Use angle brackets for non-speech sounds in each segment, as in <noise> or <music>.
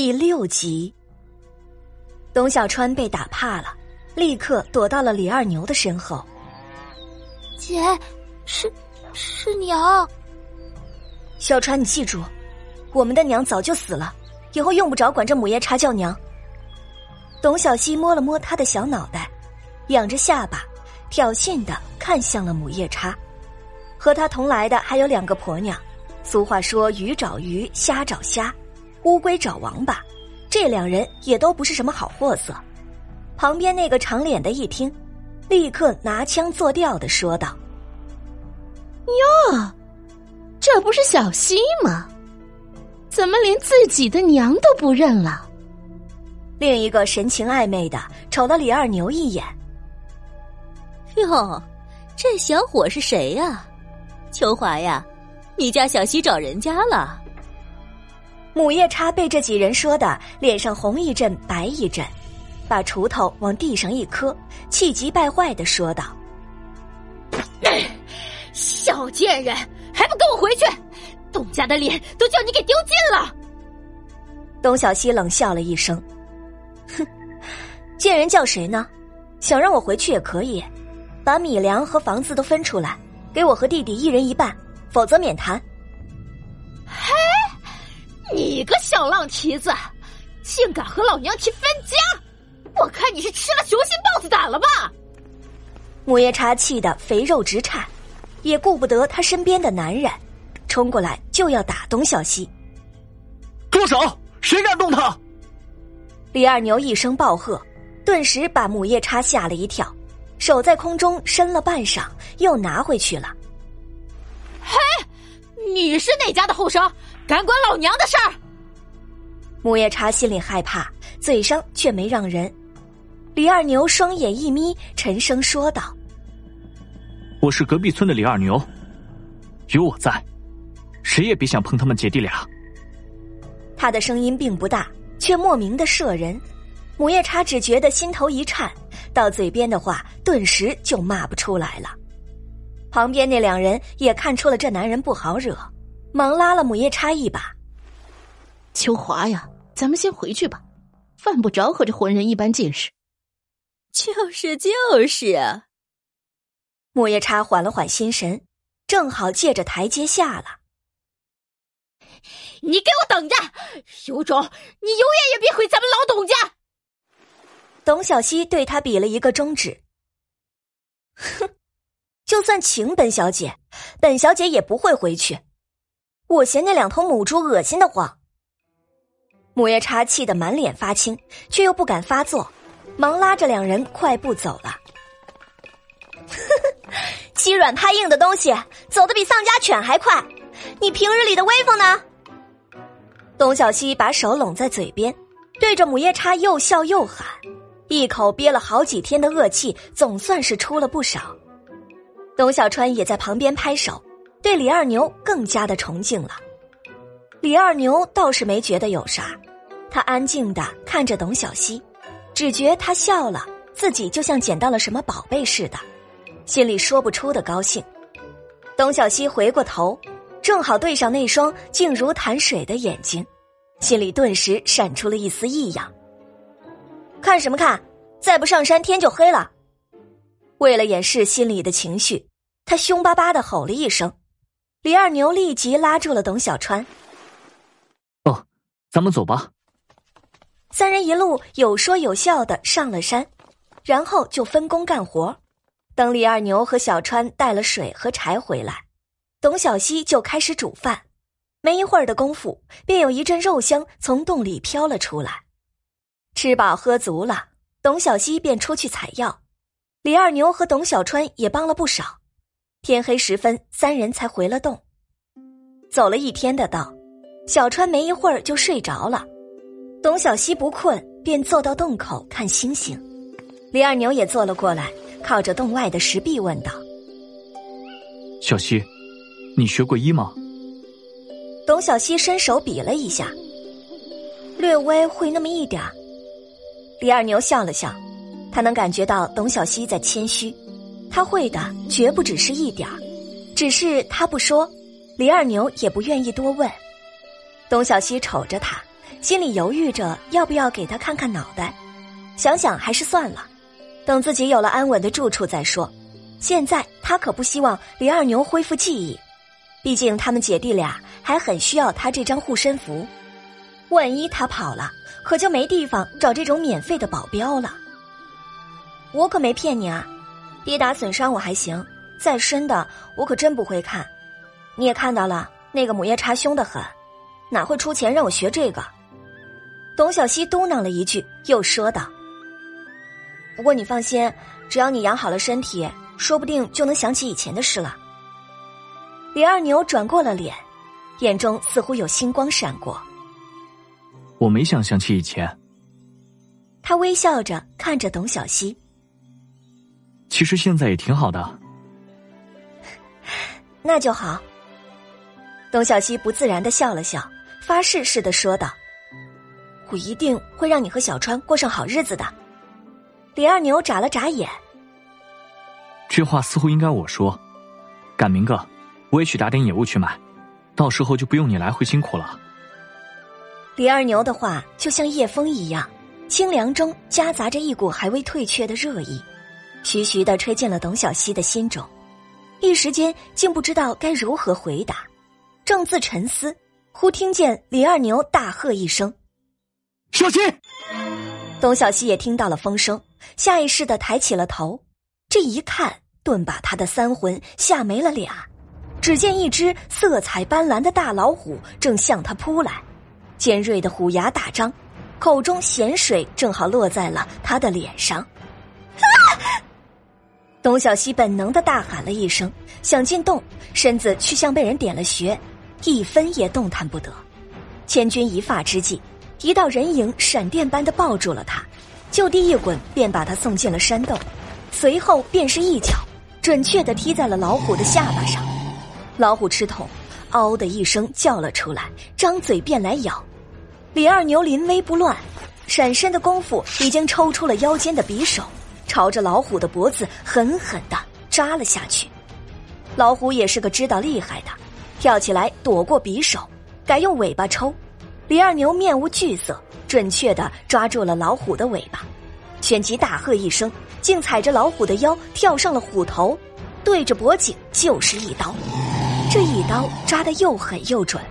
第六集，董小川被打怕了，立刻躲到了李二牛的身后。姐，是是娘。小川，你记住，我们的娘早就死了，以后用不着管这母夜叉叫娘。董小希摸了摸他的小脑袋，仰着下巴，挑衅的看向了母夜叉。和他同来的还有两个婆娘。俗话说：“鱼找鱼，虾找虾，乌龟找王八。”这两人也都不是什么好货色。旁边那个长脸的一听，立刻拿腔作调的说道：“哟，这不是小西吗？怎么连自己的娘都不认了？”另一个神情暧昧的瞅了李二牛一眼：“哟，这小伙是谁呀？秋华呀？”你家小西找人家了？母夜叉被这几人说的脸上红一阵白一阵，把锄头往地上一磕，气急败坏的说道：“小贱人，还不跟我回去！董家的脸都叫你给丢尽了！”董小西冷笑了一声：“哼，贱人叫谁呢？想让我回去也可以，把米粮和房子都分出来，给我和弟弟一人一半。”否则免谈。嘿，你个小浪蹄子，竟敢和老娘提分家！我看你是吃了雄心豹子胆了吧！母夜叉气得肥肉直颤，也顾不得他身边的男人，冲过来就要打东小西。住手！谁敢动他？李二牛一声暴喝，顿时把母夜叉吓了一跳，手在空中伸了半晌，又拿回去了。嘿，你是哪家的后生？敢管老娘的事儿？母夜叉心里害怕，嘴上却没让人。李二牛双眼一眯，沉声说道：“我是隔壁村的李二牛，有我在，谁也别想碰他们姐弟俩。”他的声音并不大，却莫名的摄人。母夜叉只觉得心头一颤，到嘴边的话顿时就骂不出来了。旁边那两人也看出了这男人不好惹，忙拉了母夜叉一把。秋华呀，咱们先回去吧，犯不着和这混人一般见识。就是就是啊。母夜叉缓了缓心神，正好借着台阶下了。你给我等着！有种，你永远也别回咱们老董家！董小希对他比了一个中指。哼。就算请本小姐，本小姐也不会回去。我嫌那两头母猪恶心的慌。母夜叉气得满脸发青，却又不敢发作，忙拉着两人快步走了。<laughs> 欺软怕硬的东西，走得比丧家犬还快。你平日里的威风呢？董小希把手拢在嘴边，对着母夜叉又笑又喊，一口憋了好几天的恶气，总算是出了不少。董小川也在旁边拍手，对李二牛更加的崇敬了。李二牛倒是没觉得有啥，他安静的看着董小希，只觉他笑了，自己就像捡到了什么宝贝似的，心里说不出的高兴。董小希回过头，正好对上那双静如潭水的眼睛，心里顿时闪出了一丝异样。看什么看？再不上山，天就黑了。为了掩饰心里的情绪。他凶巴巴的吼了一声，李二牛立即拉住了董小川。哦，咱们走吧。三人一路有说有笑的上了山，然后就分工干活。等李二牛和小川带了水和柴回来，董小希就开始煮饭。没一会儿的功夫，便有一阵肉香从洞里飘了出来。吃饱喝足了，董小希便出去采药，李二牛和董小川也帮了不少。天黑时分，三人才回了洞。走了一天的道，小川没一会儿就睡着了。董小希不困，便坐到洞口看星星。李二牛也坐了过来，靠着洞外的石壁问道：“小希，你学过医吗？”董小希伸手比了一下，略微会那么一点李二牛笑了笑，他能感觉到董小希在谦虚。他会的绝不只是一点儿，只是他不说，李二牛也不愿意多问。董小西瞅着他，心里犹豫着要不要给他看看脑袋，想想还是算了，等自己有了安稳的住处再说。现在他可不希望李二牛恢复记忆，毕竟他们姐弟俩还很需要他这张护身符。万一他跑了，可就没地方找这种免费的保镖了。我可没骗你啊，跌打损伤我还行，再深的我可真不会看。你也看到了，那个母夜叉凶得很，哪会出钱让我学这个？董小希嘟囔了一句，又说道：“不过你放心，只要你养好了身体。”说不定就能想起以前的事了。李二牛转过了脸，眼中似乎有星光闪过。我没想想起以前。他微笑着看着董小希。其实现在也挺好的。<laughs> 那就好。董小希不自然的笑了笑，发誓似的说道：“我一定会让你和小川过上好日子的。”李二牛眨了眨眼。这话似乎应该我说，赶明个，我也去打点野物去买，到时候就不用你来回辛苦了。李二牛的话就像夜风一样，清凉中夹杂着一股还未退却的热意，徐徐的吹进了董小希的心中，一时间竟不知道该如何回答。正自沉思，忽听见李二牛大喝一声：“小心！”董小希也听到了风声，下意识的抬起了头。这一看，顿把他的三魂吓没了俩。只见一只色彩斑斓的大老虎正向他扑来，尖锐的虎牙大张，口中咸水正好落在了他的脸上。啊！董小希本能的大喊了一声，想进洞，身子却像被人点了穴，一分也动弹不得。千钧一发之际，一道人影闪电般的抱住了他，就地一滚，便把他送进了山洞。随后便是一脚，准确的踢在了老虎的下巴上。老虎吃痛，嗷的一声叫了出来，张嘴便来咬。李二牛临危不乱，闪身的功夫已经抽出了腰间的匕首，朝着老虎的脖子狠狠的扎了下去。老虎也是个知道厉害的，跳起来躲过匕首，改用尾巴抽。李二牛面无惧色，准确的抓住了老虎的尾巴。旋即大喝一声，竟踩着老虎的腰跳上了虎头，对着脖颈就是一刀。这一刀扎得又狠又准，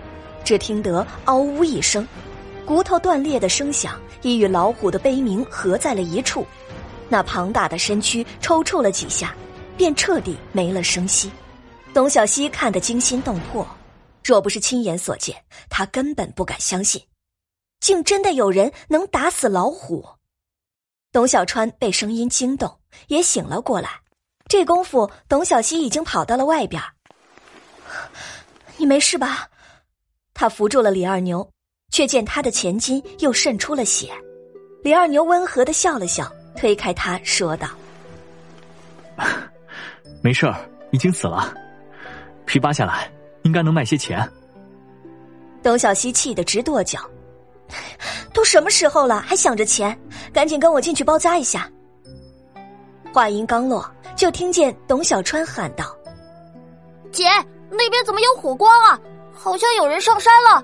只听得“嗷呜”一声，骨头断裂的声响已与老虎的悲鸣合在了一处。那庞大的身躯抽搐了几下，便彻底没了声息。董小希看得惊心动魄，若不是亲眼所见，他根本不敢相信，竟真的有人能打死老虎。董小川被声音惊动，也醒了过来。这功夫，董小希已经跑到了外边。你没事吧？他扶住了李二牛，却见他的前襟又渗出了血。李二牛温和的笑了笑，推开他说道：“ <laughs> 没事儿，已经死了，皮扒下来应该能卖些钱。”董小希气得直跺脚。<laughs> 都什么时候了，还想着钱？赶紧跟我进去包扎一下。话音刚落，就听见董小川喊道：“姐，那边怎么有火光啊？好像有人上山了。”